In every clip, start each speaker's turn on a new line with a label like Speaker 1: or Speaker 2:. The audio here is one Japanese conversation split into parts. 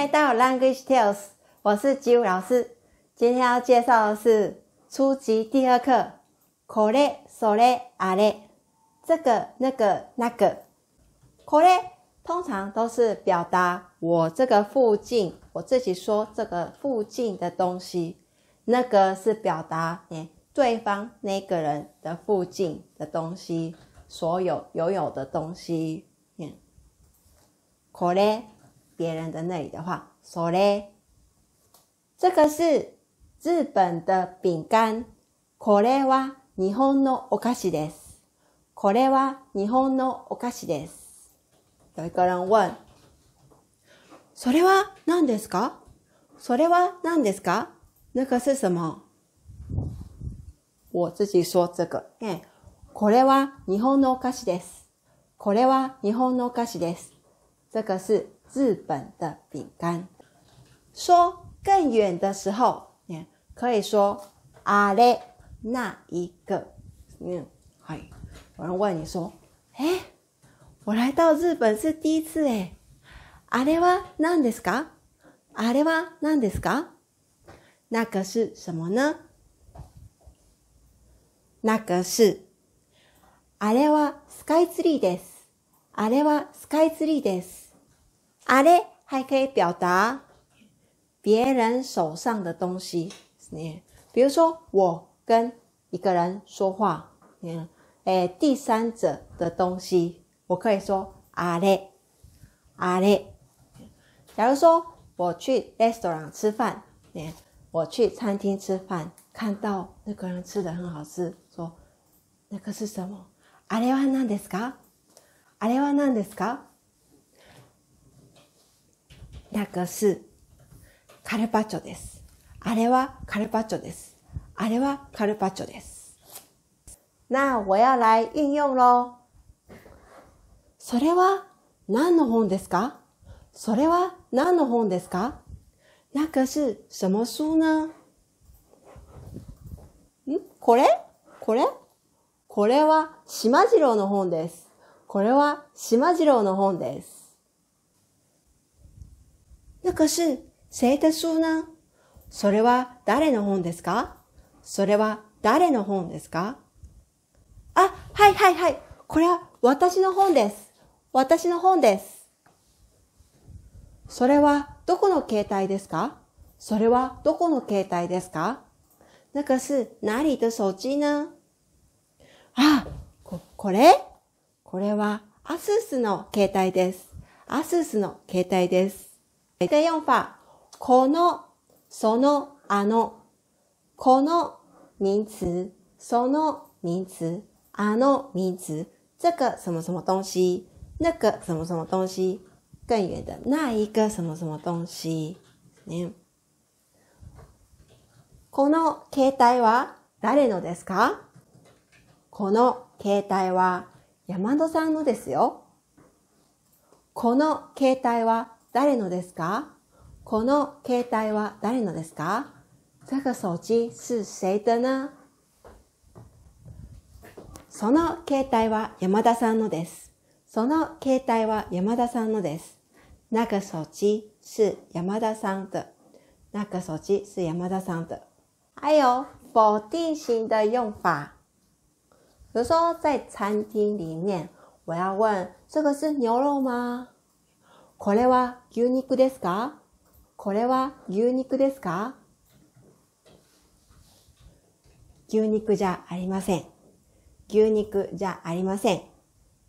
Speaker 1: 来到 Language Tales，我是吉武老师。今天要介绍的是初级第二课。これ、それ、あれ，这个、那个、那个。これ通常都是表达我这个附近，我自己说这个附近的东西。那个是表达诶对方那个人的附近的东西，所有拥有的东西。これ 别人的那里的话，それ这个是日本的饼干。これは日本のお菓子です。これは日本のお菓子です。有一个人问：それは何ですか？それは何ですか？那个是什么？我自己说这个。え、これは日本のお菓子です。これは日本のお菓子です。这个是日本的饼干。说更远的时候，可以说あれ那一个。嗯，嗨，有人问你说：“哎，我来到日本是第一次哎，あれは何ですか？あれは何ですか？那个是什么呢？那个是あれはスカイツリーです。あれはスカイツリーです。 ”あれ还可以表达别人手上的东西，比如说我跟一个人说话，嗯，诶，第三者的东西，我可以说あれ，あれ。假如说我去 restaurant 吃饭，嗯，我去餐厅吃饭，看到那个人吃的很好吃，说那个是什么？あれは何ですか？あれは何ですか？ 那个是カルパッチョです。あれはカルパッチョです。あれはカルパッチョです。那我要来运用喽。それは何の本ですか？それは何の本ですか？那个是什么书呢ん？これ？これ？これは島次郎の本です。これは島次郎の本です。那个是谁的书呢それは誰の本ですか？それは誰の本ですか？あ、はいはいはい。これは私の本です。私の本です。それはどこの携帯ですか？それはどこの携帯ですか？那个是哪里的手机呢あ、こ、これ？これはアスースの携帯です。アスースの携帯です。的用法，この、その、あの。この名词，その名词，あの名词，这个什么什么东西，那个什么什么东西，更远的那一个什么什么东西。ね。この携帯は誰のですか？この携帯は山戸さんのですよ。この携帯は誰のですか？この携帯は誰のですか？这个手机是谁的呢？その携帯は山田さんのです。その携帯は山田さんのです。那个手机是山田さん的。那个手机是山田さん的。还有否定型的用法，比如说在餐厅里面，我要问这个是牛肉吗？これは牛肉ですか？これは牛肉ですか？牛肉じゃありません。牛肉じゃありません。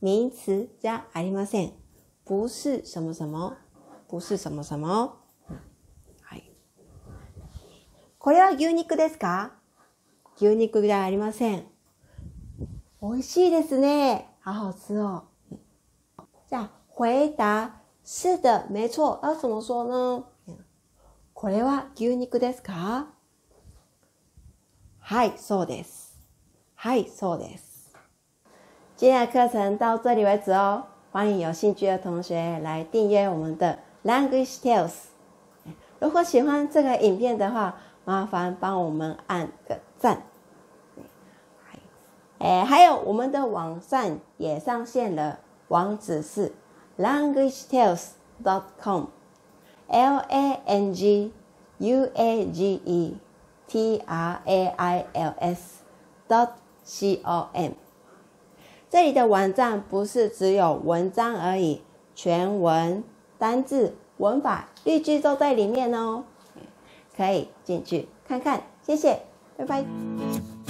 Speaker 1: 名詞じゃありません。不是什么什么。不是什么什么。はい。これは牛肉ですか？牛肉じゃありません。美味しいですね。好好吃哦。じゃあ、回答是的，没错。要怎么说呢？これは牛肉ですかはい、そうです。はい、そうです。今天的课程到这里为止哦。欢迎有兴趣的同学来订阅我们的 Language Tales。如果喜欢这个影片的话，麻烦帮我们按个赞。哎，还有我们的网站也上线了，网址是。 language tales dot com, l a n g u a g e t r a i l s dot c o m。这里的网站不是只有文章而已，全文、单字、文法、例句都在里面哦，可以进去看看。谢谢，拜拜。